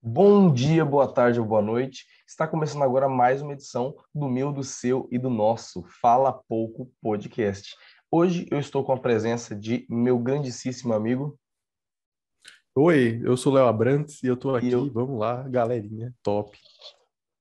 Bom dia, boa tarde ou boa noite. Está começando agora mais uma edição do meu, do seu e do nosso Fala Pouco Podcast. Hoje eu estou com a presença de meu grandíssimo amigo. Oi, eu sou Léo Abrantes e eu estou aqui. eu... Vamos lá, galerinha, top.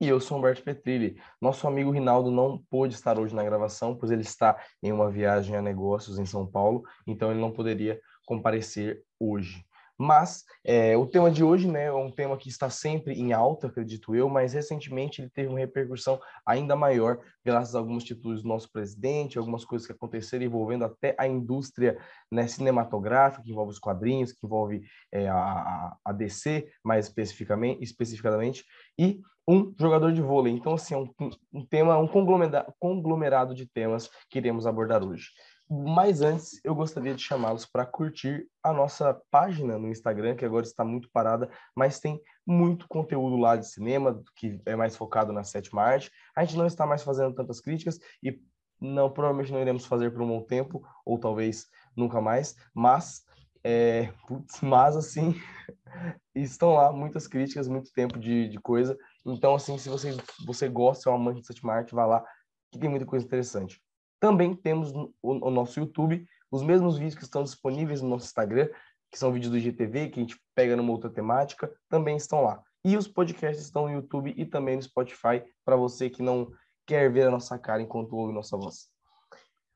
E eu sou Humberto Petrilli. Nosso amigo Rinaldo não pôde estar hoje na gravação, pois ele está em uma viagem a negócios em São Paulo, então ele não poderia comparecer hoje. Mas é, o tema de hoje né, é um tema que está sempre em alta, acredito eu, mas recentemente ele teve uma repercussão ainda maior, graças a algumas atitudes do nosso presidente, algumas coisas que aconteceram envolvendo até a indústria né, cinematográfica, que envolve os quadrinhos, que envolve é, a, a DC, mais especificamente, especificadamente, e um jogador de vôlei. Então, assim, é um, um tema, um conglomerado, conglomerado de temas que iremos abordar hoje. Mas antes, eu gostaria de chamá-los para curtir a nossa página no Instagram, que agora está muito parada, mas tem muito conteúdo lá de cinema, que é mais focado na sétima arte. A gente não está mais fazendo tantas críticas e não provavelmente não iremos fazer por um bom tempo, ou talvez nunca mais, mas é, putz, mas assim estão lá muitas críticas, muito tempo de, de coisa. Então, assim, se você, você gosta, é um amante de sétima arte, vai lá, que tem muita coisa interessante. Também temos o, o nosso YouTube, os mesmos vídeos que estão disponíveis no nosso Instagram, que são vídeos do IGTV, que a gente pega numa outra temática, também estão lá. E os podcasts estão no YouTube e também no Spotify, para você que não quer ver a nossa cara enquanto ouve nossa voz.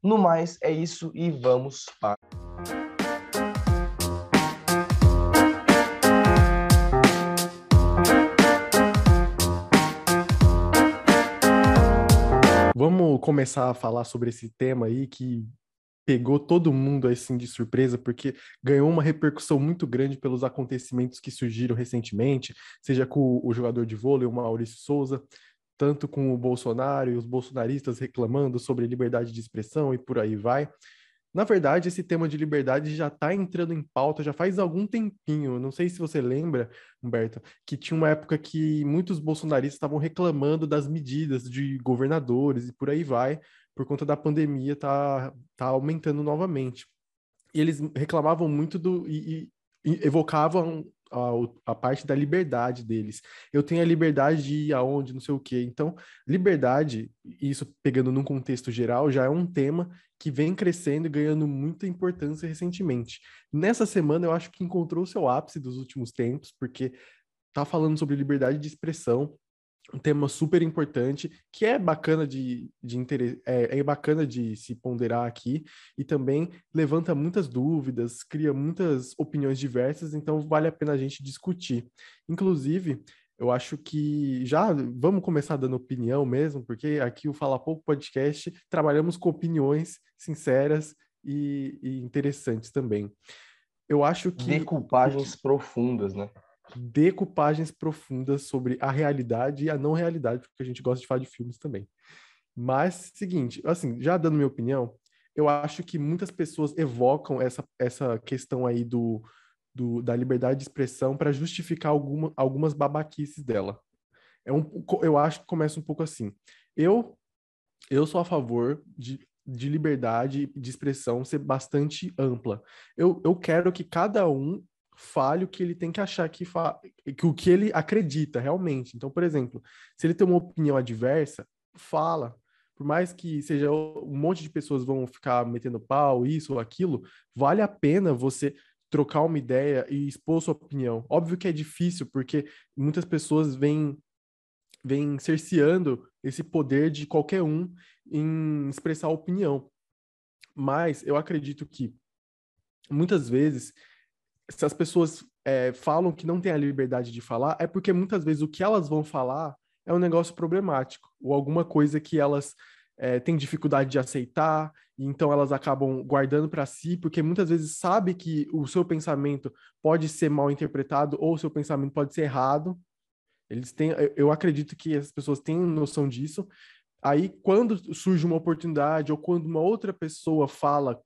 No mais, é isso e vamos para. Começar a falar sobre esse tema aí que pegou todo mundo assim de surpresa, porque ganhou uma repercussão muito grande pelos acontecimentos que surgiram recentemente, seja com o jogador de vôlei, o Maurício Souza, tanto com o Bolsonaro e os bolsonaristas reclamando sobre liberdade de expressão e por aí vai. Na verdade, esse tema de liberdade já está entrando em pauta já faz algum tempinho. Não sei se você lembra, Humberto, que tinha uma época que muitos bolsonaristas estavam reclamando das medidas de governadores e por aí vai, por conta da pandemia tá, tá aumentando novamente. E eles reclamavam muito do. e, e evocavam a, a, parte da liberdade deles. Eu tenho a liberdade de ir aonde, não sei o quê. Então, liberdade, isso pegando num contexto geral, já é um tema que vem crescendo e ganhando muita importância recentemente. Nessa semana, eu acho que encontrou o seu ápice dos últimos tempos, porque tá falando sobre liberdade de expressão, um tema super importante que é bacana de, de é, é, bacana de se ponderar aqui e também levanta muitas dúvidas, cria muitas opiniões diversas, então vale a pena a gente discutir. Inclusive, eu acho que já vamos começar dando opinião mesmo, porque aqui o Fala Pouco Podcast trabalhamos com opiniões sinceras e, e interessantes também. Eu acho que. Decoupagens profundas, né? Decoupagens profundas sobre a realidade e a não realidade, porque a gente gosta de falar de filmes também. Mas, seguinte, assim, já dando minha opinião, eu acho que muitas pessoas evocam essa, essa questão aí do, do da liberdade de expressão para justificar alguma, algumas babaquices dela. É um, eu acho que começa um pouco assim. Eu, eu sou a favor de, de liberdade de expressão ser bastante ampla. Eu, eu quero que cada um fale o que ele tem que achar que, fa... que o que ele acredita realmente. Então, por exemplo, se ele tem uma opinião adversa, fala. Por mais que seja um monte de pessoas vão ficar metendo pau, isso ou aquilo, vale a pena você trocar uma ideia e expor sua opinião. Óbvio que é difícil, porque muitas pessoas vêm, vêm cerceando esse poder de qualquer um em expressar opinião. Mas eu acredito que muitas vezes se as pessoas é, falam que não tem a liberdade de falar, é porque muitas vezes o que elas vão falar é um negócio problemático, ou alguma coisa que elas é, têm dificuldade de aceitar, e então elas acabam guardando para si, porque muitas vezes sabe que o seu pensamento pode ser mal interpretado, ou o seu pensamento pode ser errado. Eles têm, eu acredito que as pessoas têm noção disso. Aí, quando surge uma oportunidade, ou quando uma outra pessoa fala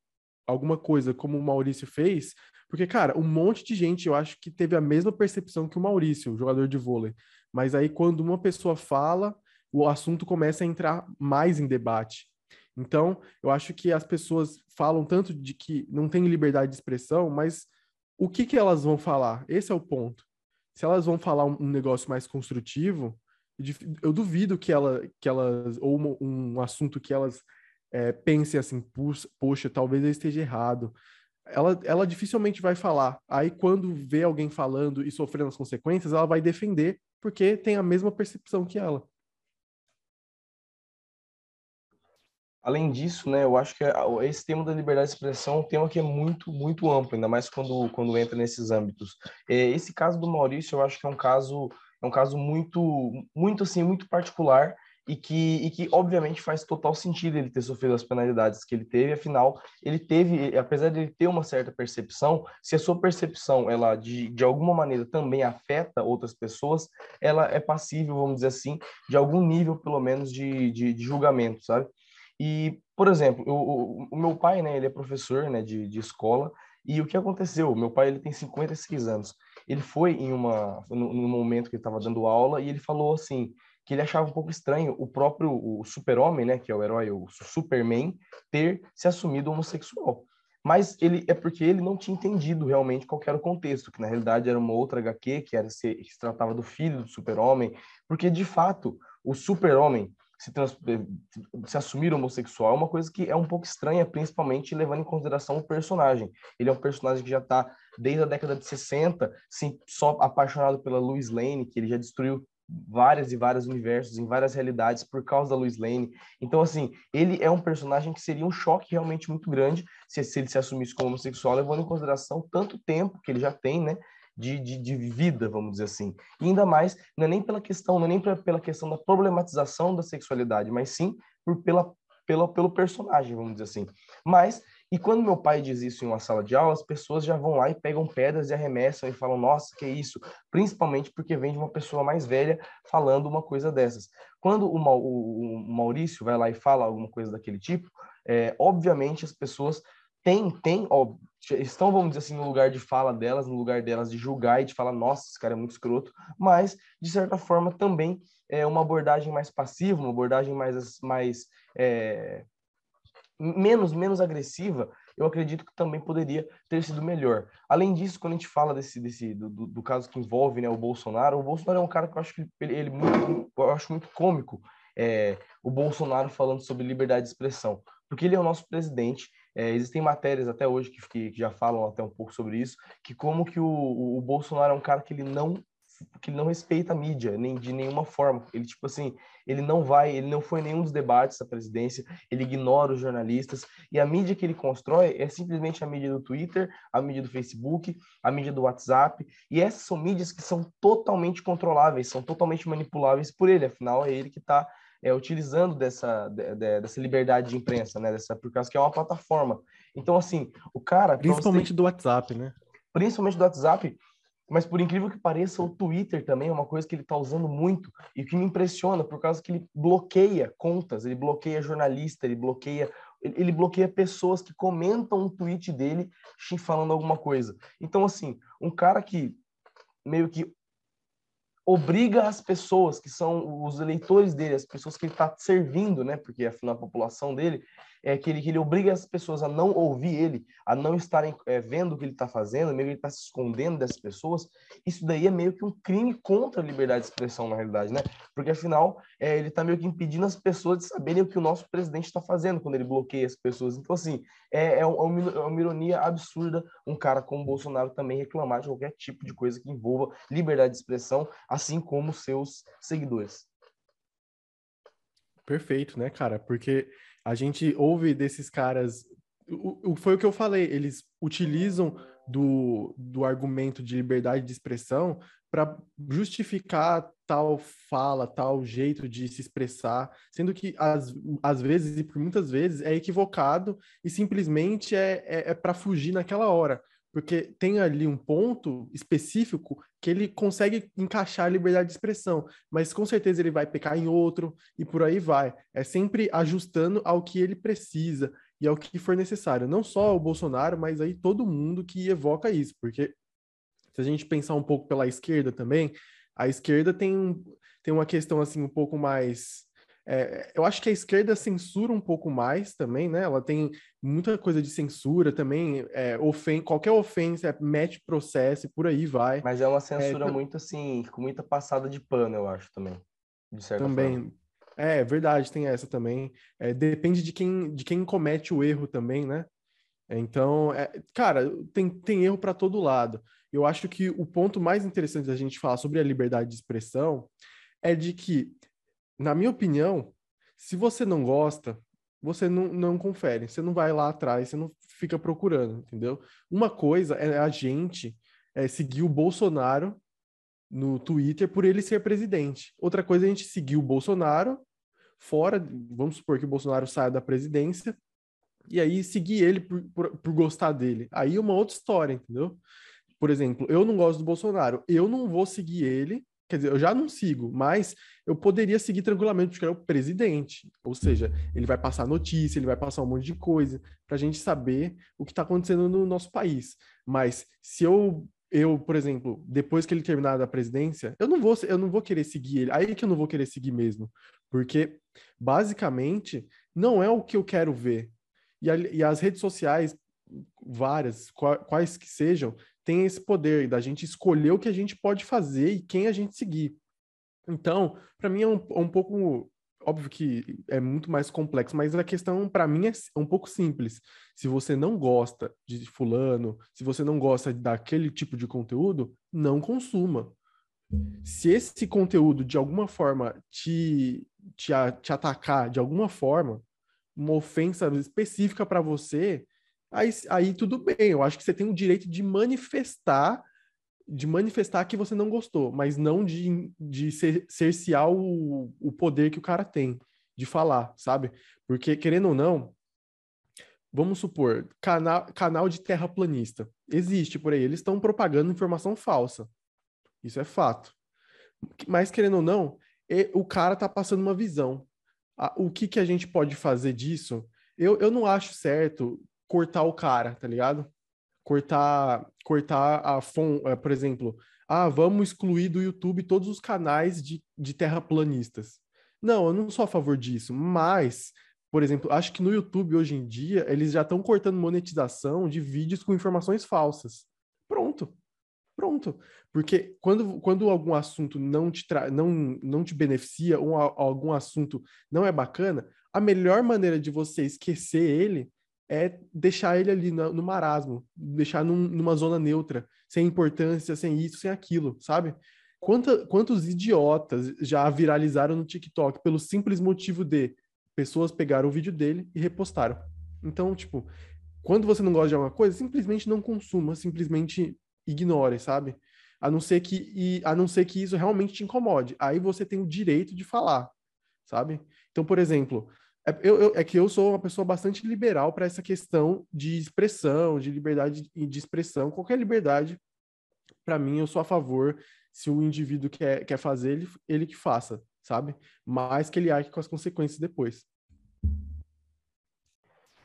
alguma coisa como o Maurício fez, porque, cara, um monte de gente, eu acho que teve a mesma percepção que o Maurício, o jogador de vôlei. Mas aí, quando uma pessoa fala, o assunto começa a entrar mais em debate. Então, eu acho que as pessoas falam tanto de que não tem liberdade de expressão, mas o que, que elas vão falar? Esse é o ponto. se elas vão falar um, negócio mais construtivo, eu duvido que, ela, que elas, ou um assunto que elas é, pensem assim, poxa, talvez eu esteja errado. Ela, ela dificilmente vai falar. Aí, quando vê alguém falando e sofrendo as consequências, ela vai defender, porque tem a mesma percepção que ela. Além disso, né, eu acho que esse tema da liberdade de expressão é um tema que é muito, muito amplo, ainda mais quando, quando entra nesses âmbitos. É, esse caso do Maurício, eu acho que é um caso, é um caso muito, muito assim, muito particular e que, e que obviamente faz total sentido ele ter sofrido as penalidades que ele teve, afinal, ele teve, apesar de ele ter uma certa percepção, se a sua percepção, ela de, de alguma maneira também afeta outras pessoas, ela é passível, vamos dizer assim, de algum nível, pelo menos, de, de, de julgamento, sabe? E, por exemplo, o, o, meu pai, né, ele é professor, né, de, de escola, e o que aconteceu? Meu pai, ele tem 56 anos. Ele foi em uma, no, no momento que ele estava dando aula, e ele falou assim, que ele achava um pouco estranho o próprio o super-homem, né, que é o herói, o Superman, ter se assumido homossexual. Mas ele é porque ele não tinha entendido realmente qual era o contexto, que na realidade era uma outra HQ, que era se, que se tratava do filho do super-homem, porque de fato o super-homem se, trans, se assumir homossexual é uma coisa que é um pouco estranha, principalmente levando em consideração o personagem. Ele é um personagem que já está desde a década de 60, sim, só apaixonado pela Lois Lane, que ele já destruiu várias e vários universos, em várias realidades por causa da Lois Lane. Então, assim, ele é um personagem que seria um choque realmente muito grande se, se ele se assumisse como homossexual, levando em consideração tanto tempo que ele já tem, né? de, de, de, vida, vamos dizer assim. E ainda mais, não é nem pela questão, não é nem pra, pela questão da problematização da sexualidade, mas sim por, pela, pela, pelo personagem, vamos dizer assim. Mas, e quando meu pai diz isso em uma sala de aula, as pessoas já vão lá e pegam pedras e arremessam e falam, nossa, que isso? Principalmente porque vem de uma pessoa mais velha falando uma coisa dessas. Quando o, o, Maurício vai lá e fala alguma coisa daquele tipo, é, obviamente as pessoas tem, tem, ó, estão, vamos dizer assim, no lugar de fala delas, no lugar delas de julgar e de falar, nossa, esse cara é muito escroto, mas, de certa forma, também é uma abordagem mais passiva, uma abordagem mais, mais é, menos, menos agressiva, eu acredito que também poderia ter sido melhor. Além disso, quando a gente fala desse, desse do, do caso que envolve né, o Bolsonaro, o Bolsonaro é um cara que eu acho que ele, ele muito, eu acho muito cômico, é, o Bolsonaro falando sobre liberdade de expressão, porque ele é o nosso presidente, é, existem matérias até hoje que, que, já falam até um pouco sobre isso, que como que o, o Bolsonaro é um cara que ele não que ele não respeita a mídia, nem de nenhuma forma. Ele, tipo assim, ele não vai, ele não foi em nenhum dos debates da presidência, ele ignora os jornalistas, e a mídia que ele constrói é simplesmente a mídia do Twitter, a mídia do Facebook, a mídia do WhatsApp, e essas são mídias que são totalmente controláveis, são totalmente manipuláveis por ele, afinal é ele que está é, utilizando dessa, de, de, dessa liberdade de imprensa, né? Dessa, por causa que é uma plataforma. Então, assim, o cara. Principalmente do WhatsApp, né? Principalmente do WhatsApp. Mas por incrível que pareça, o Twitter também é uma coisa que ele está usando muito e que me impressiona por causa que ele bloqueia contas, ele bloqueia jornalista, ele bloqueia ele bloqueia pessoas que comentam um tweet dele falando alguma coisa. Então assim, um cara que meio que obriga as pessoas que são os eleitores dele, as pessoas que ele está servindo, né? Porque afinal a população dele é que ele, que ele obriga as pessoas a não ouvir ele, a não estarem é, vendo o que ele está fazendo, meio que ele está se escondendo dessas pessoas. Isso daí é meio que um crime contra a liberdade de expressão, na realidade, né? Porque afinal é, ele está meio que impedindo as pessoas de saberem o que o nosso presidente está fazendo quando ele bloqueia as pessoas. Então, assim, é, é, é, uma, é uma ironia absurda um cara como Bolsonaro também reclamar de qualquer tipo de coisa que envolva liberdade de expressão, assim como seus seguidores. Perfeito, né, cara? Porque a gente ouve desses caras. O, o, foi o que eu falei, eles utilizam do, do argumento de liberdade de expressão para justificar tal fala, tal jeito de se expressar, sendo que às, às vezes, e por muitas vezes, é equivocado e simplesmente é, é, é para fugir naquela hora porque tem ali um ponto específico que ele consegue encaixar a liberdade de expressão, mas com certeza ele vai pecar em outro e por aí vai. É sempre ajustando ao que ele precisa e ao que for necessário. Não só o Bolsonaro, mas aí todo mundo que evoca isso, porque se a gente pensar um pouco pela esquerda também, a esquerda tem, tem uma questão assim um pouco mais É, eu acho que a esquerda censura um pouco mais também, né? Ela tem muita coisa de censura também, é, ofen qualquer ofensa, é, mete processo e por aí vai. Mas é uma censura é, muito assim, com muita passada de pano, eu acho também. De certa também. Forma. É, verdade, tem essa também. É, depende de quem, de quem comete o erro também, né? Então, é, cara, tem, tem erro para todo lado. Eu acho que o ponto mais interessante da gente falar sobre a liberdade de expressão é de que na minha opinião, se você não gosta, você não, não confere, você não vai lá atrás, você não fica procurando, entendeu? Uma coisa é a gente é, seguir o Bolsonaro no Twitter por ele ser presidente. Outra coisa é a gente seguir o Bolsonaro fora, vamos supor que o Bolsonaro saia da presidência, e aí seguir ele por, por, por gostar dele. Aí é uma outra história, entendeu? Por exemplo, eu não gosto do Bolsonaro, eu não vou seguir ele Quer dizer, eu já não sigo, mas eu poderia seguir tranquilamente, porque é o presidente. Ou seja, ele vai passar notícia, ele vai passar um monte de coisa para a gente saber o que está acontecendo no nosso país. Mas se eu, eu, por exemplo, depois que ele terminar da presidência, eu não vou, eu não vou querer seguir ele. Aí que eu não vou querer seguir mesmo, porque basicamente não é o que eu quero ver. E, a, e as redes sociais, várias, quais que sejam, tem esse poder da gente escolher o que a gente pode fazer e quem a gente seguir. Então, para mim é um, é um pouco óbvio que é muito mais complexo, mas a questão para mim é um pouco simples. Se você não gosta de fulano, se você não gosta daquele tipo de conteúdo, não consuma. Se esse conteúdo de alguma forma te, te, te atacar de alguma forma, uma ofensa específica para você, aí, aí tudo bem. Eu acho que você tem o direito de manifestar de manifestar que você não gostou, mas não de, de cercear o, o poder que o cara tem de falar, sabe? Porque, querendo ou não, vamos supor, canal, canal de terraplanista. Existe por aí, eles estão propagando informação falsa. Isso é fato. Mas, querendo ou não, o cara tá passando uma visão. O que, que a gente pode fazer disso? Eu, eu não acho certo cortar o cara, tá ligado? Cortar, cortar a fonte, eh, por exemplo, ah, vamos excluir do YouTube todos os canais de, de terraplanistas. Não, eu não sou a favor disso, mas, por exemplo, acho que no YouTube hoje em dia eles já estão cortando monetização de vídeos com informações falsas. Pronto. Pronto. Porque quando, quando algum assunto não te, tra não, não te beneficia, ou algum assunto não é bacana, a melhor maneira de você esquecer ele é deixar ele ali no, no marasmo, deixar num, numa zona neutra, sem importância, sem isso, sem aquilo, sabe? Quanta, quantos idiotas já viralizaram no TikTok pelo simples motivo de pessoas pegaram o vídeo dele e repostaram. Então, tipo, quando você não gosta de alguma coisa, simplesmente não consuma, simplesmente ignore, sabe? A não ser que e, a não ser que isso realmente te incomode. Aí você tem o direito de falar, sabe? Então, por exemplo, é, eu, eu, é que eu sou uma pessoa bastante liberal para essa questão de expressão, de liberdade de expressão, qualquer liberdade, para mim, eu sou a favor. Se o indivíduo quer, quer fazer, ele, ele que faça, sabe? Mas que ele arque com as consequências depois.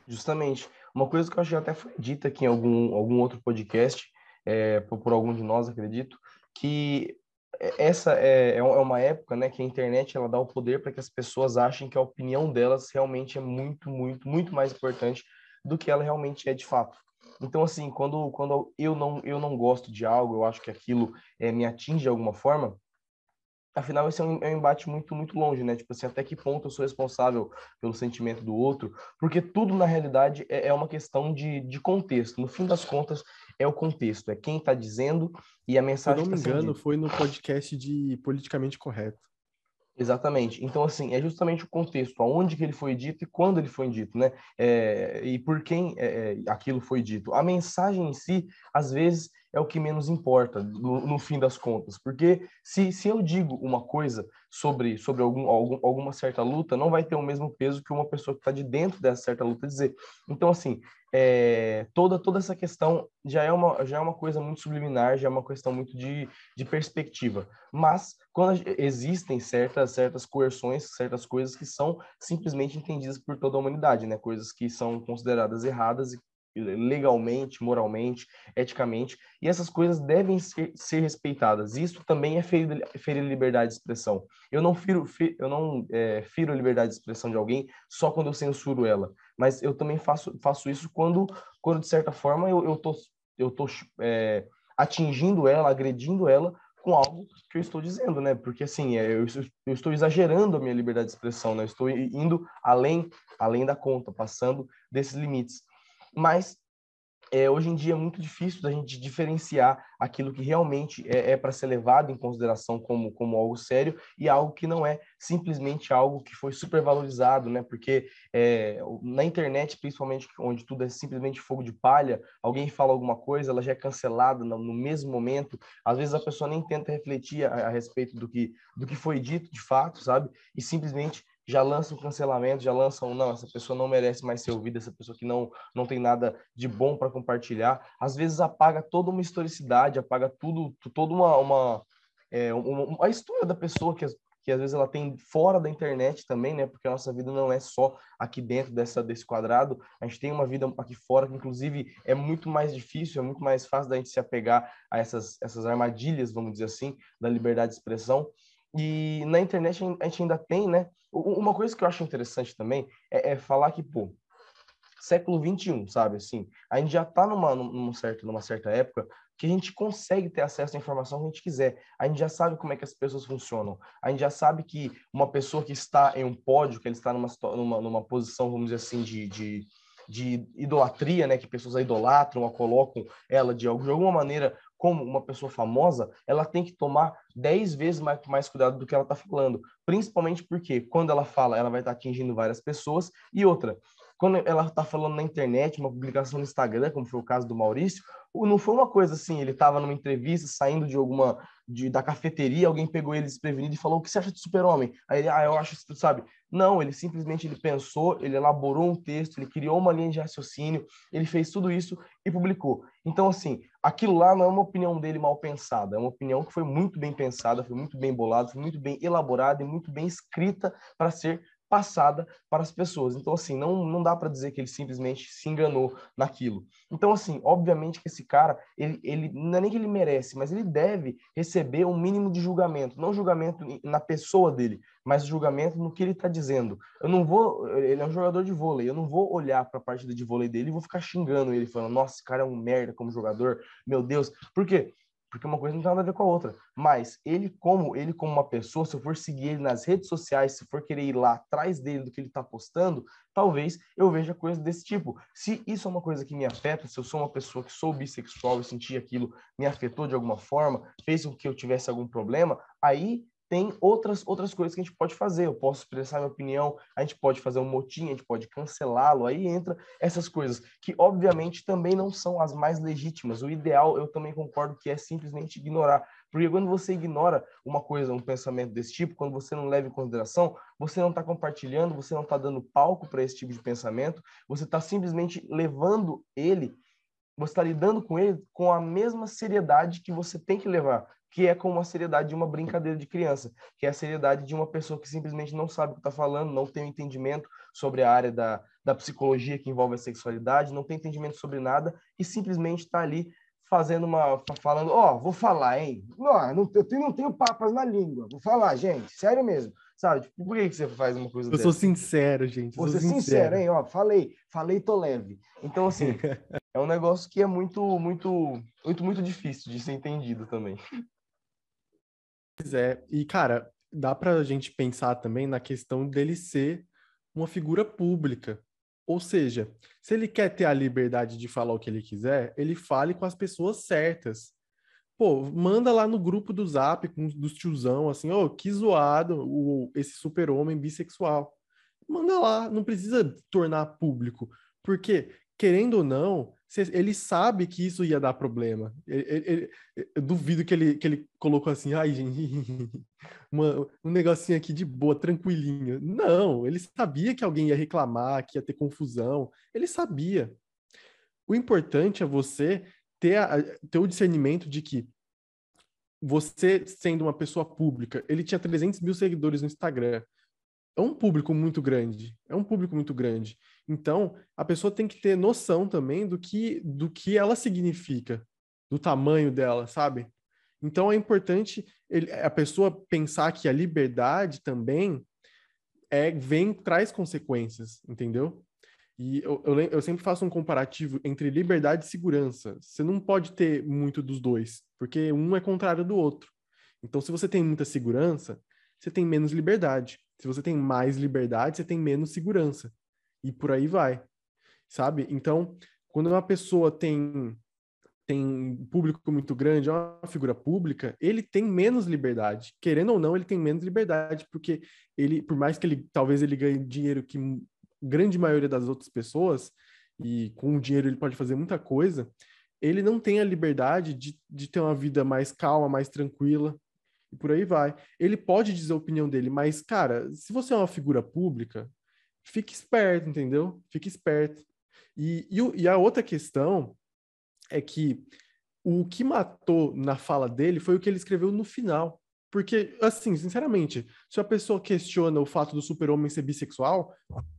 Justamente. Uma coisa que eu acho que até foi dita aqui em algum, algum outro podcast, é, por, por algum de nós, acredito, que essa é, é uma época né, que a internet ela dá o poder para que as pessoas achem que a opinião delas realmente é muito, muito, muito mais importante do que ela realmente é de fato. Então, assim, quando, quando eu, não, eu não gosto de algo, eu acho que aquilo é, me atinge de alguma forma, afinal esse é um, é um, embate muito muito longe né tipo assim até que ponto eu sou responsável pelo sentimento do outro porque tudo na realidade é, é uma questão de, de contexto no fim das contas é o contexto é quem está dizendo e a mensagem se eu não tá me engano foi no podcast de politicamente correto Exatamente. Então, assim, é justamente o contexto, aonde que ele foi dito e quando ele foi dito, né? É, e por quem é, é aquilo foi dito. A mensagem em si, às vezes, é o que menos importa, no, no fim das contas. Porque se, se eu digo uma coisa sobre, sobre algum, algum, alguma certa luta, não vai ter o mesmo peso que uma pessoa que está de dentro dessa certa luta dizer. Então, assim, é, toda, toda essa questão já é, uma, já é uma coisa muito subliminar, já é uma questão muito de, de perspectiva. Mas, quando existem certas, certas coerções, certas coisas que são simplesmente entendidas por toda a humanidade, né? Coisas que são consideradas erradas e legalmente, moralmente, eticamente, e essas coisas devem ser, ser respeitadas. Isso também é ferir, ferir liberdade de expressão. Eu não, firo, eu não é, firo a liberdade de expressão de alguém só quando eu censuro ela, mas eu também faço, faço isso quando, quando de certa forma, eu, eu tô, eu tô é, atingindo ela, agredindo ela com algo que eu estou dizendo, né? Porque assim, é, eu, eu estou exagerando a minha liberdade de expressão, né? Eu estou indo além, além da conta, passando desses limites. Mas é, hoje em dia é muito difícil da gente diferenciar aquilo que realmente é, é para ser levado em consideração como, como algo sério e algo que não é simplesmente algo que foi supervalorizado, né? Porque é, na internet, principalmente onde tudo é simplesmente fogo de palha, alguém fala alguma coisa, ela já é cancelada no, no mesmo momento. Às vezes a pessoa nem tenta refletir a, a respeito do que, do que foi dito de fato, sabe? E simplesmente já lançam cancelamento, já lançam, não, essa pessoa não merece mais ser ouvida, essa pessoa que não, não tem nada de bom para compartilhar. Às vezes apaga toda uma historicidade, apaga tudo, toda uma, uma, é, uma, uma história da pessoa que, que às vezes ela tem fora da internet também, né? Porque a nossa vida não é só aqui dentro dessa, desse quadrado, a gente tem uma vida aqui fora que, inclusive, é muito mais difícil, é muito mais fácil da gente se apegar a essas, essas armadilhas, vamos dizer assim, da liberdade de expressão. E na internet a gente ainda tem, né? Uma coisa que eu acho interessante também é, é falar que, pô, século 21, sabe? Assim, a gente já está numa, numa, certa, numa certa época que a gente consegue ter acesso à informação que a gente quiser. A gente já sabe como é que as pessoas funcionam. A gente já sabe que uma pessoa que está em um pódio, que ele está numa, numa, numa posição, vamos dizer assim, de, de, de idolatria, né? Que pessoas a idolatram, a colocam ela de, de alguma maneira como uma pessoa famosa, ela tem que tomar 10 vezes mais, mais cuidado do que ela está falando. Principalmente porque quando ela fala, ela vai estar tá atingindo várias pessoas. E outra, quando ela está falando na internet, uma publicação no Instagram, como foi o caso do Maurício, não foi uma coisa assim, ele estava numa entrevista, saindo de alguma, de, da cafeteria, alguém pegou ele desprevenido e falou, o que você acha de super-homem? Aí ele, ah, eu acho, sabe? Não, ele simplesmente ele pensou, ele elaborou um texto, ele criou uma linha de raciocínio, ele fez tudo isso e publicou. Então, assim, aquilo lá não é uma opinião dele mal pensada, é uma opinião que foi muito bem pensada, foi muito bem bolada, foi muito bem elaborada e muito bem escrita para ser passada para as pessoas. Então, assim, não, não dá para dizer que ele simplesmente se enganou naquilo. Então, assim, obviamente que esse cara, ele, ele não é nem que ele merece, mas ele deve receber um mínimo de julgamento. Não julgamento na pessoa dele, mas julgamento no que ele está dizendo. Eu não vou, ele é um jogador de vôlei, eu não vou olhar para a partida de vôlei dele e vou ficar xingando ele, falando, nossa, esse cara é um merda como jogador, meu Deus. Por quê? Porque uma coisa não tem nada a ver com a outra. Mas ele como ele como uma pessoa, se eu for seguir ele nas redes sociais, se for querer ir lá atrás dele do que ele está postando, talvez eu veja coisas desse tipo. Se isso é uma coisa que me afeta, se eu sou uma pessoa que sou bissexual e senti aquilo me afetou de alguma forma, fez com que eu tivesse algum problema, aí tem outras, outras coisas que a gente pode fazer. Eu posso expressar minha opinião, a gente pode fazer um motim, a gente pode cancelá-lo, aí entra essas coisas, que obviamente também não são as mais legítimas. O ideal, eu também concordo que é simplesmente ignorar. Porque quando você ignora uma coisa, um pensamento desse tipo, quando você não leva em consideração, você não está compartilhando, você não está dando palco para esse tipo de pensamento, você está simplesmente levando ele você está lidando com ele com a mesma seriedade que você tem que levar que é com a seriedade de uma brincadeira de criança, que é a seriedade de uma pessoa que simplesmente não sabe o que está falando, não tem um entendimento sobre a área da, da psicologia que envolve a sexualidade, não tem entendimento sobre nada e simplesmente está ali fazendo uma. falando, ó, oh, vou falar, hein? Não, não, eu não tenho papas na língua, vou falar, gente, sério mesmo. Sabe, tipo, por que, que você faz uma coisa Eu dessa? sou sincero, gente. Vou ser sincero, sincero, hein? Ó, falei, falei, tô leve. Então, assim, é um negócio que é muito, muito, muito, muito difícil de ser entendido também. Pois é, e cara, dá pra gente pensar também na questão dele ser uma figura pública. Ou seja, se ele quer ter a liberdade de falar o que ele quiser, ele fale com as pessoas certas. Pô, manda lá no grupo do Zap, com, dos tiozão, assim, ô, oh, que zoado o, esse super-homem bissexual. Manda lá, não precisa tornar público. Porque, querendo ou não, ele sabe que isso ia dar problema. Ele, ele, eu duvido que ele, que ele colocou assim, ai, gente, uma, um negocinho aqui de boa, tranquilinho. Não, ele sabia que alguém ia reclamar, que ia ter confusão. Ele sabia. O importante é você ter, a, ter o discernimento de que você, sendo uma pessoa pública, ele tinha 300 mil seguidores no Instagram. É um público muito grande. É um público muito grande. Então, a pessoa tem que ter noção também do que, do que ela significa, do tamanho dela, sabe? Então, é importante ele, a pessoa pensar que a liberdade também é, vem, traz consequências, entendeu? E eu, eu, eu, sempre faço um comparativo entre liberdade e segurança. Você não pode ter muito dos dois, porque um é contrário do outro. Então, se você tem muita segurança, você tem menos liberdade. Se você tem mais liberdade, você tem menos segurança. E por aí vai, sabe? Então, quando uma pessoa tem tem um público muito grande, é uma figura pública, ele tem menos liberdade. Querendo ou não, ele tem menos liberdade, porque ele, por mais que ele talvez ele ganhe dinheiro que grande maioria das outras pessoas, e com o dinheiro ele pode fazer muita coisa, ele não tem a liberdade de, de ter uma vida mais calma, mais tranquila, e por aí vai. Ele pode dizer a opinião dele, mas, cara, se você é uma figura pública, fique esperto, entendeu? Fique esperto. E, e, e a outra questão é que o que matou na fala dele foi o que ele escreveu no final. Porque, assim, sinceramente, se a pessoa questiona o fato do super-homem ser bissexual,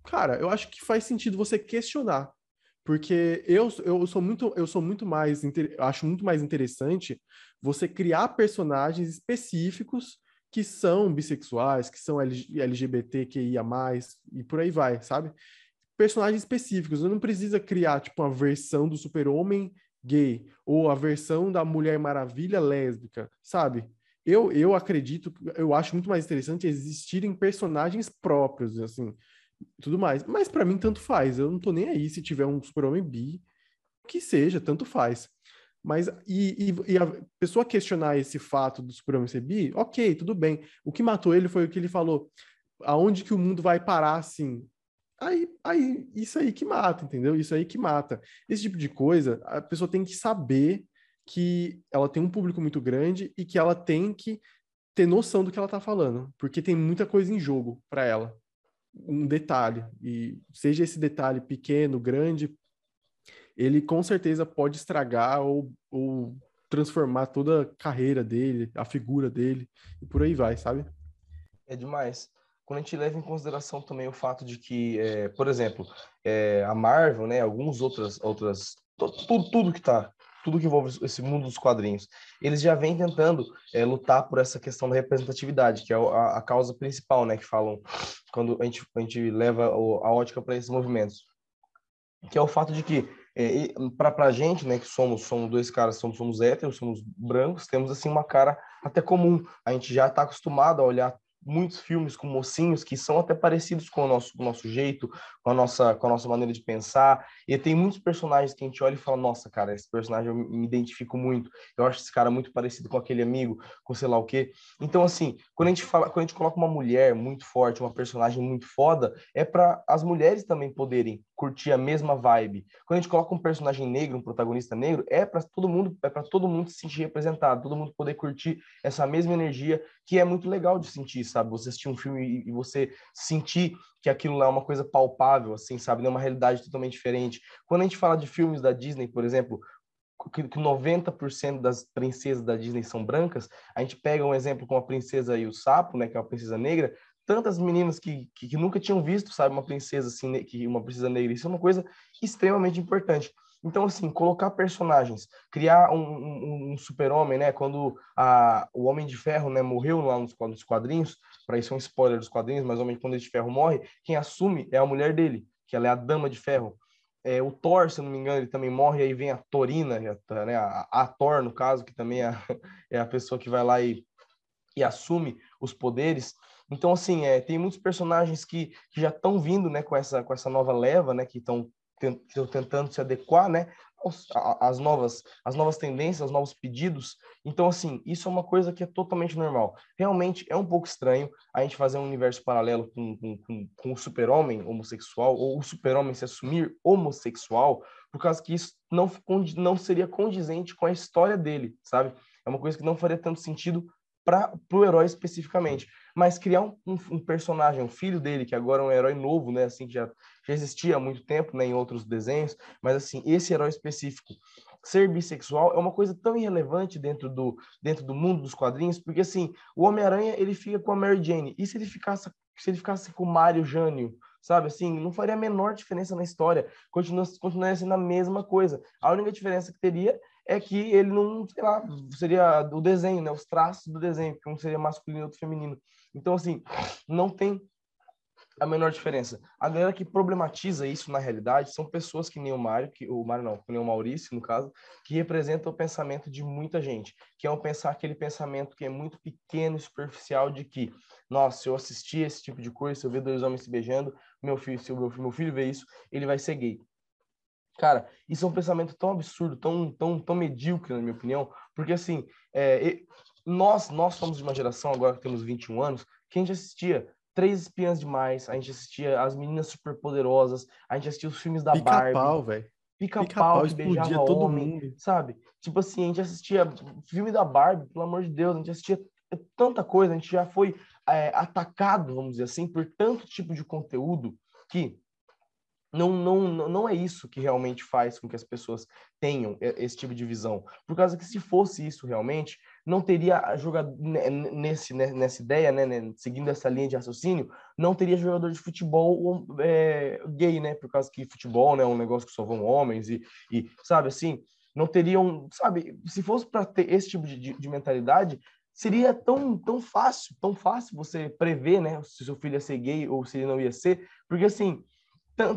cara, eu acho que faz sentido você questionar. Porque eu, eu sou muito, eu sou muito mais, acho muito mais interessante você criar personagens específicos que são bissexuais, que são LGBTQIA+, e por aí vai, sabe? Personagens específicos. Você não precisa criar, tipo, uma versão do super-homem gay, ou a versão da Mulher Maravilha lésbica, sabe? eu, eu acredito, eu acho muito mais interessante existirem personagens próprios, assim, tudo mais. Mas para mim, tanto faz. Eu não tô nem aí se tiver um super-homem bi, que seja, tanto faz. Mas, e, e, e, a pessoa questionar esse fato do super-homem ser bi, ok, tudo bem. O que matou ele foi o que ele falou. Aonde que o mundo vai parar, assim? Aí, aí, isso aí que mata, entendeu? Isso aí que mata. Esse tipo de coisa, a pessoa tem que saber que ela tem um público muito grande e que ela tem que ter noção do que ela está falando, porque tem muita coisa em jogo para ela. Um detalhe, e seja esse detalhe pequeno, grande, ele com certeza pode estragar ou, ou transformar toda a carreira dele, a figura dele, e por aí vai, sabe? É demais. Quando a gente leva em consideração também o fato de que, é, por exemplo, é, a Marvel, né, algumas outras, outras tudo, tudo que está tudo que envolve esse mundo dos quadrinhos, eles já vêm tentando é, lutar por essa questão da representatividade, que é a, a, causa principal, né, que falam quando a gente, a gente leva a ótica para esses movimentos, que é o fato de que é, para a gente, né, que somos somos dois caras, somos, somos héteros, somos brancos, temos assim uma cara até comum. A gente já está acostumado a olhar muitos filmes com mocinhos que são até parecidos com o nosso, com o nosso jeito, com a nossa, com a nossa maneira de pensar. E tem muitos personagens que a gente olha e fala: nossa, cara, esse personagem eu me identifico muito. Eu acho esse cara muito parecido com aquele amigo, com sei lá o quê. Então, assim, quando a gente fala, quando a gente coloca uma mulher muito forte, uma personagem muito foda, é para as mulheres também poderem curtir a mesma vibe. Quando a gente coloca um personagem negro, um protagonista negro, é para todo mundo, é para todo mundo se sentir representado, todo mundo poder curtir essa mesma energia que é muito legal de sentir, sabe? Você assistir um filme e, você sentir que aquilo lá é uma coisa palpável, assim, sabe? É uma realidade totalmente diferente. Quando a gente fala de filmes da Disney, por exemplo, que 90% das princesas da Disney são brancas, a gente pega um exemplo com a princesa e o sapo, né, que é uma princesa negra, tantas meninas que, que, que, nunca tinham visto, sabe, uma princesa assim, que uma princesa negra. Isso é uma coisa extremamente importante. Então, assim, colocar personagens, criar um, um, um super-homem, né? Quando a, o Homem de Ferro né, morreu lá nos, nos quadrinhos, para isso é um spoiler dos quadrinhos, mas o Homem de Ferro morre, quem assume é a mulher dele, que ela é a Dama de Ferro. É, o Thor, se não me engano, ele também morre, aí vem a Torina, né, a, a Thor, no caso, que também é, é a pessoa que vai lá e, e assume os poderes. Então, assim, é, tem muitos personagens que, que já estão vindo, né, com essa, com essa nova leva, né, que estão tentando se adequar, né, às novas, as novas tendências, aos novos pedidos. Então, assim, isso é uma coisa que é totalmente normal. Realmente é um pouco estranho a gente fazer um universo paralelo com, com, com, com o super-homem homossexual, ou o super-homem se assumir homossexual, por causa que isso não, não seria condizente com a história dele, sabe? É uma coisa que não faria tanto sentido para o herói especificamente. Mas criar um, um, um, personagem, um filho dele, que agora é um herói novo, né? Assim, que já, já existia há muito tempo, né? Em outros desenhos. Mas, assim, esse herói específico, ser bissexual é uma coisa tão irrelevante dentro do, dentro do mundo dos quadrinhos, porque, assim, o Homem-Aranha, ele fica com a Mary Jane. E se ele ficasse se ele ficasse com o Mário Jânio, sabe? Assim, não faria a menor diferença na história. Continua, continuaria sendo a mesma coisa. A única diferença que teria é que ele não, sei lá, seria o desenho, né? Os traços do desenho, que um seria masculino e outro feminino. Então, assim, não tem a menor diferença. A galera que problematiza isso na realidade são pessoas que nem o Mário, que o Mário não, que nem o Maurício, no caso, que representam o pensamento de muita gente, que é um pensar aquele pensamento que é muito pequeno e superficial de que, nossa, se eu assistir esse tipo de coisa, se eu ver dois homens se beijando, meu filho, se o meu, meu filho ver isso, ele vai ser gay. Cara, isso é um pensamento tão absurdo, tão, tão, tão medíocre, na minha opinião, porque assim, é, nós, nós somos de uma geração, agora que temos 21 anos, que a gente assistia Três Espiãs Demais, a gente assistia As Meninas Superpoderosas, a gente assistia os filmes da Pica Barbie. Pau, velho. Pica-pau que beijava todo homem, mundo. sabe? Tipo assim, a gente assistia filme da Barbie, pelo amor de Deus, a gente assistia tanta coisa, a gente já foi é, atacado, vamos dizer assim, por tanto tipo de conteúdo que não, não, não é isso que realmente faz com que as pessoas tenham esse tipo de visão. Por causa que se fosse isso realmente, não teria jogador nesse, nessa ideia, né, né, seguindo essa linha de raciocínio, não teria jogador de futebol é, gay, né? Por causa que futebol né, é um negócio que só vão homens e, e sabe assim, não teriam, sabe, se fosse para ter esse tipo de, de, de mentalidade, seria tão, tão fácil, tão fácil você prever, né, se seu filho ia ser gay ou se ele não ia ser, porque assim,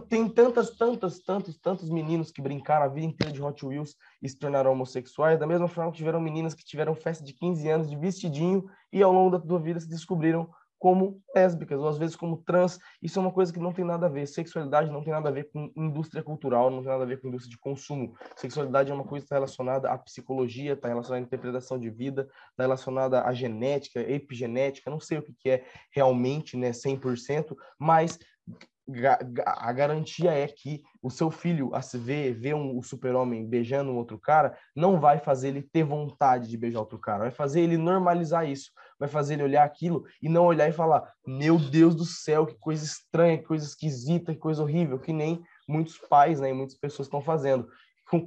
tem tantas, tantas, tantos, tantos meninos que brincaram a vida inteira de Hot Wheels e se tornaram homossexuais, da mesma forma que tiveram meninas que tiveram festa de 15 anos de vestidinho e ao longo da sua vida se descobriram como lésbicas, ou às vezes como trans. Isso é uma coisa que não tem nada a ver. Sexualidade não tem nada a ver com indústria cultural, não tem nada a ver com indústria de consumo. Sexualidade é uma coisa que está relacionada à psicologia, está relacionada à interpretação de vida, está relacionada à genética, epigenética, não sei o que, que é realmente, né, 100%, mas a garantia é que o seu filho, a se ver, ver um, super-homem beijando um outro cara, não vai fazer ele ter vontade de beijar outro cara, vai fazer ele normalizar isso, vai fazer ele olhar aquilo e não olhar e falar: Meu Deus do céu, que coisa estranha, que coisa esquisita, que coisa horrível, que nem muitos pais né, e muitas pessoas estão fazendo.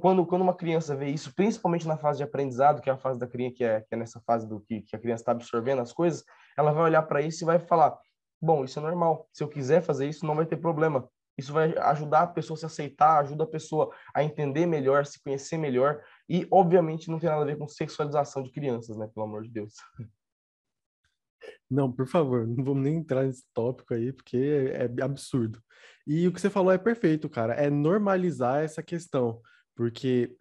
Quando, quando uma criança vê isso, principalmente na fase de aprendizado, que é a fase da criança, que é, que é nessa fase do que, que a criança está absorvendo as coisas, ela vai olhar para isso e vai falar: Bom, isso é normal. Se eu quiser fazer isso, não vai ter problema. Isso vai ajudar a pessoa a se aceitar, ajuda a pessoa a entender melhor, se conhecer melhor. E, obviamente, não tem nada a ver com sexualização de crianças, né? Pelo amor de Deus. Não, por favor, não vamos nem entrar nesse tópico aí, porque é, é absurdo. E o que você falou é perfeito, cara. É normalizar essa questão. Porque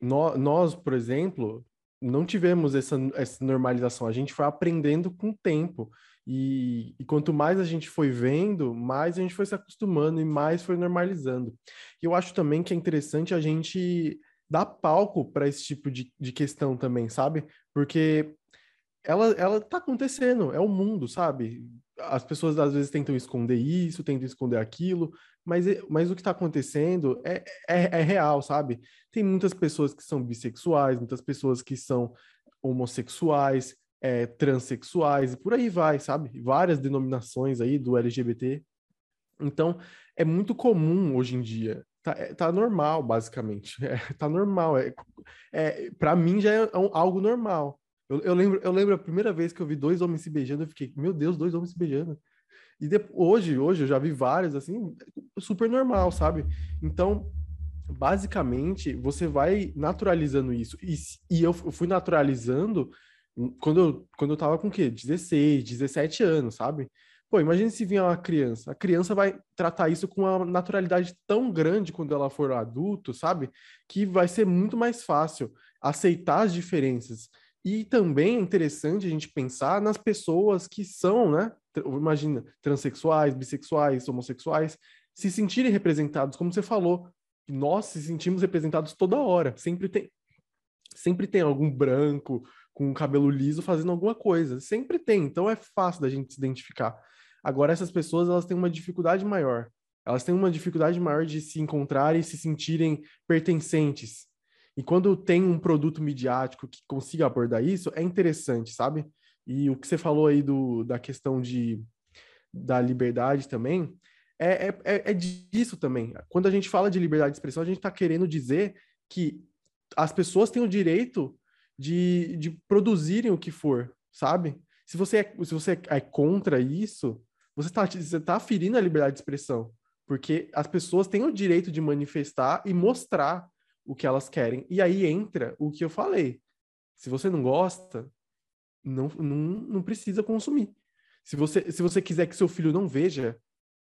nós, nós por exemplo, não tivemos essa, essa normalização. A gente foi aprendendo com o tempo. E, e, quanto mais a gente foi vendo, mais a gente foi se acostumando e mais foi normalizando. E eu acho também que é interessante a gente dar palco para esse tipo de, de questão também, sabe? Porque ela, ela tá acontecendo, é o mundo, sabe? As pessoas às vezes tentam esconder isso, tentam esconder aquilo, mas, mas o que está acontecendo é, é, é real, sabe? Tem muitas pessoas que são bissexuais, muitas pessoas que são homossexuais, é, transexuais e por aí vai, sabe? Várias denominações aí do LGBT. Então, é muito comum hoje em dia. Tá, é, tá normal, basicamente. É, tá normal. É, é, para mim já é um, algo normal. Eu, eu, lembro, eu lembro a primeira vez que eu vi dois homens se beijando, eu fiquei, meu Deus, dois homens se beijando. E depois, hoje, hoje eu já vi vários, assim, super normal, sabe? Então, basicamente, você vai naturalizando isso. E, e eu fui naturalizando quando eu, quando eu tava com o quê? 16, 17 anos, sabe? Pô, imagine se vier uma criança. A criança vai tratar isso com uma naturalidade tão grande quando ela for adulto, sabe? Que vai ser muito mais fácil aceitar as diferenças. E também é interessante a gente pensar nas pessoas que são, né? Imagina, transexuais, bissexuais, homossexuais, se sentirem representados, como você falou. Nós se sentimos representados toda hora. Sempre tem, sempre tem algum branco, com cabelo liso fazendo alguma coisa. Sempre tem, então é fácil da gente se identificar. Agora, essas pessoas, elas têm uma dificuldade maior. Elas têm uma dificuldade maior de se encontrarem e se sentirem pertencentes. E quando tem um produto midiático que consiga abordar isso, é interessante, sabe? E o que você falou aí do, da questão de, da liberdade também, é, é, é, é disso também. Quando a gente fala de liberdade de expressão, a gente está querendo dizer que as pessoas têm o direito de, de produzirem o que for, sabe? Se você, é, se você é contra isso, você está você tá ferindo a liberdade de expressão, porque as pessoas têm o direito de manifestar e mostrar o que elas querem. E aí entra o que eu falei. Se você não gosta, não, não, não precisa consumir. Se você, se você quiser que seu filho não veja,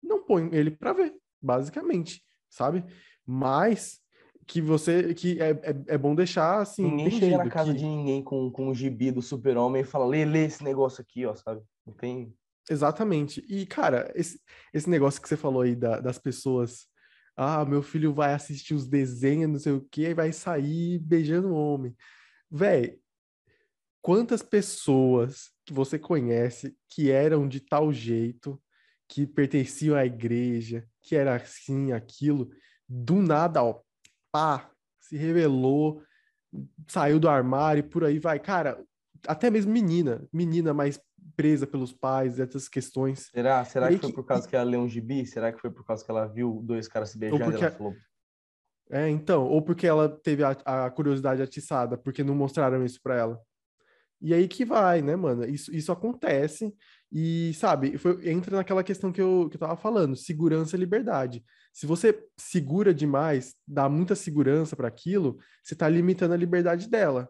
não põe ele para ver, basicamente, sabe? Mas que você que é, é, é bom deixar assim. Ninguém chega na casa que... de ninguém com, com o gibi do super-homem e fala, lê, lê esse negócio aqui, ó, sabe? Não tem. Exatamente. E, cara, esse, esse negócio que você falou aí da, das pessoas. Ah, meu filho vai assistir os desenhos, não sei o quê, e vai sair beijando o homem. Véi, quantas pessoas que você conhece que eram de tal jeito, que pertenciam à igreja, que era assim, aquilo, do nada, ó, pá, se revelou, saiu do armário e por aí vai. Cara, até mesmo menina, menina mais presa pelos pais, essas questões. Será? Será que foi por causa que ela leu um gibi? Será que foi por causa que ela viu dois caras se beijando porque... e ela falou... É, então, ou porque ela teve a, a curiosidade atiçada, porque não mostraram isso para ela. E aí que vai, né, mano? Isso, isso acontece e, sabe, foi, entra naquela questão que eu, que eu tava falando, segurança e liberdade. Se você segura demais, dá muita segurança para aquilo, você tá limitando a liberdade dela.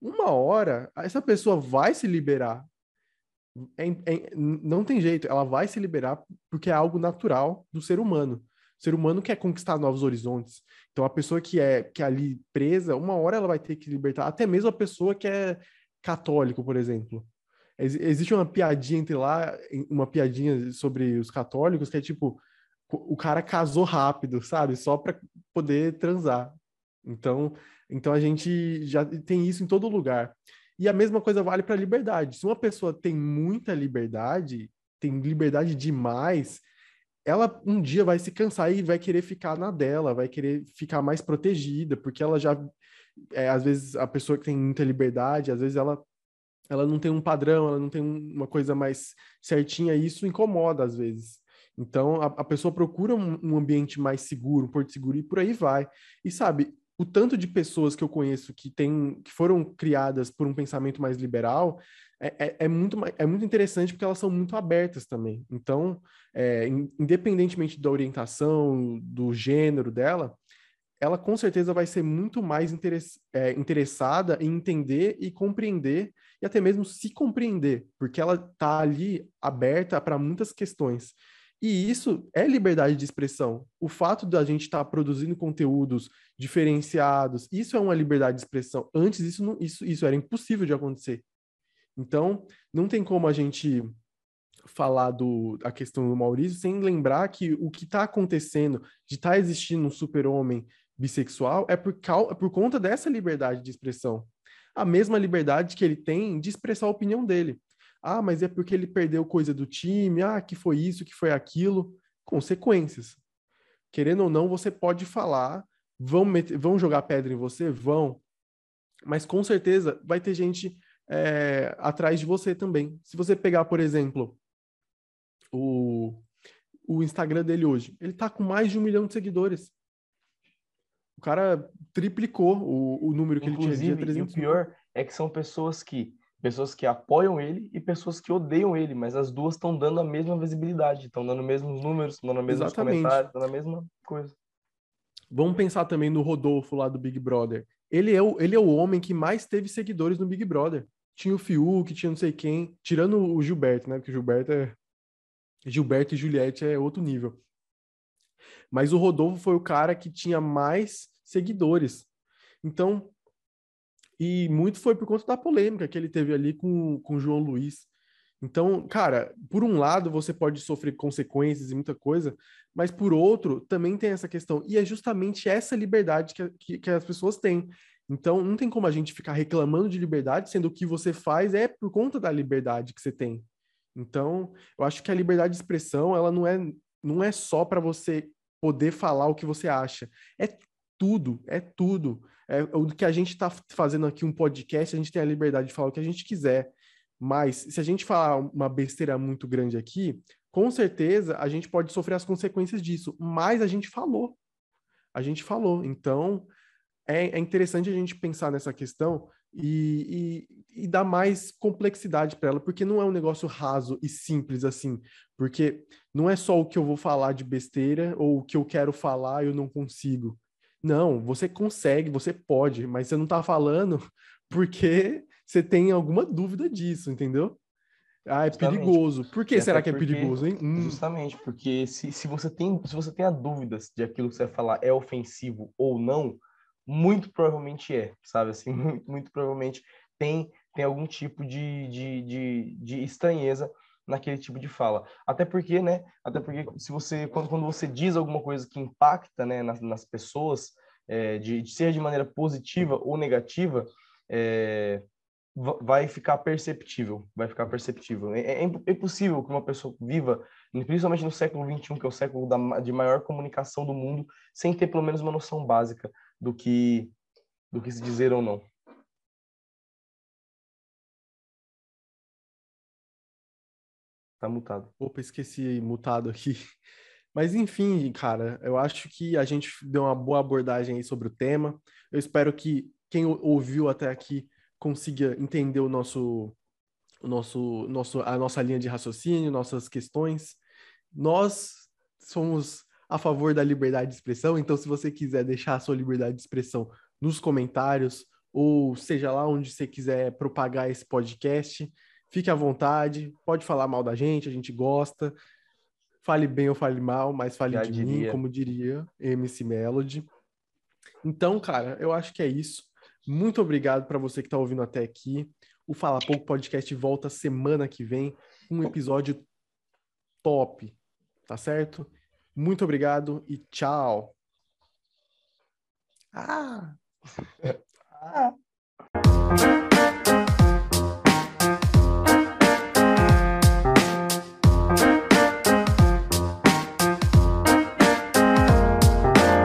Uma hora, essa pessoa vai se liberar. É, é, não tem jeito, ela vai se liberar porque é algo natural do ser humano. O ser humano quer conquistar novos horizontes. Então, a pessoa que é, que é ali presa, uma hora ela vai ter que libertar. Até mesmo a pessoa que é católico, por exemplo. Ex existe uma piadinha entre lá, uma piadinha sobre os católicos, que é tipo, o cara casou rápido, sabe? Só para poder transar. Então, então a gente já tem isso em todo lugar. E a mesma coisa vale para liberdade. Se uma pessoa tem muita liberdade, tem liberdade demais, ela um dia vai se cansar e vai querer ficar na dela, vai querer ficar mais protegida, porque ela já é, às vezes a pessoa que tem muita liberdade, às vezes ela ela não tem um padrão, ela não tem uma coisa mais certinha, e isso incomoda às vezes. Então a, a pessoa procura um, um, ambiente mais seguro, um porto seguro e por aí vai. E sabe, o tanto de pessoas que eu conheço que tem, que foram criadas por um pensamento mais liberal é, é, é muito, é muito interessante porque elas são muito abertas também. Então, é, independentemente da orientação, do gênero dela, ela com certeza vai ser muito mais é, interessada em entender e compreender, e até mesmo se compreender, porque ela está ali aberta para muitas questões. E isso é liberdade de expressão. O fato da gente estar tá produzindo conteúdos diferenciados, isso é uma liberdade de expressão. Antes, isso, não, isso, isso era impossível de acontecer. Então, não tem como a gente falar do, a questão do Maurício sem lembrar que o que está acontecendo de estar tá existindo um super-homem bissexual é por, é por conta dessa liberdade de expressão. A mesma liberdade que ele tem de expressar a opinião dele. Ah, mas é porque ele perdeu coisa do time, ah, que foi isso, que foi aquilo. Consequências. Querendo ou não, você pode falar, vão, meter, vão jogar pedra em você? Vão. Mas com certeza vai ter gente é, atrás de você também. Se você pegar, por exemplo, o, o Instagram dele hoje, ele tá com mais de um milhão de seguidores. O cara triplicou o, o número que Inclusive, ele tinha. 300 e o pior é que são pessoas que pessoas que apoiam ele e pessoas que odeiam ele, mas as duas estão dando a mesma visibilidade, estão dando os mesmos números, estão dando os mesmos Exatamente. comentários, dando a mesma coisa. Vamos pensar também no Rodolfo lá do Big Brother. Ele é, o, ele é o homem que mais teve seguidores no Big Brother. Tinha o Fiuk, tinha não sei quem, tirando o Gilberto, né? Porque o Gilberto é. Gilberto e Juliette é outro nível. Mas o Rodolfo foi o cara que tinha mais seguidores. Então, e muito foi por conta da polêmica que ele teve ali com, com o João Luiz. Então, cara, por um lado você pode sofrer consequências e muita coisa, mas por outro também tem essa questão. E é justamente essa liberdade que, que, que as pessoas têm. Então, não tem como a gente ficar reclamando de liberdade, sendo que o que você faz é por conta da liberdade que você tem. Então, eu acho que a liberdade de expressão, ela não é, não é só para você poder falar o que você acha. É tudo, é tudo. É, o que a gente está fazendo aqui um podcast, a gente tem a liberdade de falar o que a gente quiser. Mas se a gente falar uma besteira muito grande aqui, com certeza a gente pode sofrer as consequências disso. Mas a gente falou. A gente falou. Então, é, é interessante a gente pensar nessa questão e, e, e dá mais complexidade para ela, porque não é um negócio raso e simples assim. Porque não é só o que eu vou falar de besteira ou o que eu quero falar eu não consigo. Não, você consegue, você pode, mas você não tá falando porque você tem alguma dúvida disso, entendeu? Ah, é justamente. perigoso. Por que e será que é perigoso, hein? Hum. Justamente, porque se, se, você tem, se você tem a dúvida de aquilo que você vai falar é ofensivo ou não, muito provavelmente é, sabe? Assim, muito, muito provavelmente tem, tem algum tipo de, de, de, de estranheza naquele tipo de fala. Até porque, né? Até porque se você quando, quando você diz alguma coisa que impacta, né, nas, nas pessoas, é, de, de ser de maneira positiva ou negativa, é, vai ficar perceptível, vai ficar perceptível. É, é, é impossível que uma pessoa viva, principalmente no século XXI, que é o século da, de maior comunicação do mundo, sem ter pelo menos uma noção básica do que do que se dizer ou não. Tá mutado. Opa, esqueci mutado aqui. Mas enfim, cara, eu acho que a gente deu uma boa abordagem aí sobre o tema. Eu espero que quem ouviu até aqui consiga entender o nosso, o nosso, nosso, a nossa linha de raciocínio, nossas questões. Nós somos a favor da liberdade de expressão, então se você quiser deixar a sua liberdade de expressão nos comentários, ou seja lá onde você quiser propagar esse podcast, fique à vontade, pode falar mal da gente, a gente gosta. Fale bem ou fale mal, mas fale Já de diria. mim, como diria MC Melody. Então, cara, eu acho que é isso. Muito obrigado para você que está ouvindo até aqui. O Fala Pouco Podcast volta semana que vem, um episódio top, tá certo? Muito obrigado e tchau. Ah! ah.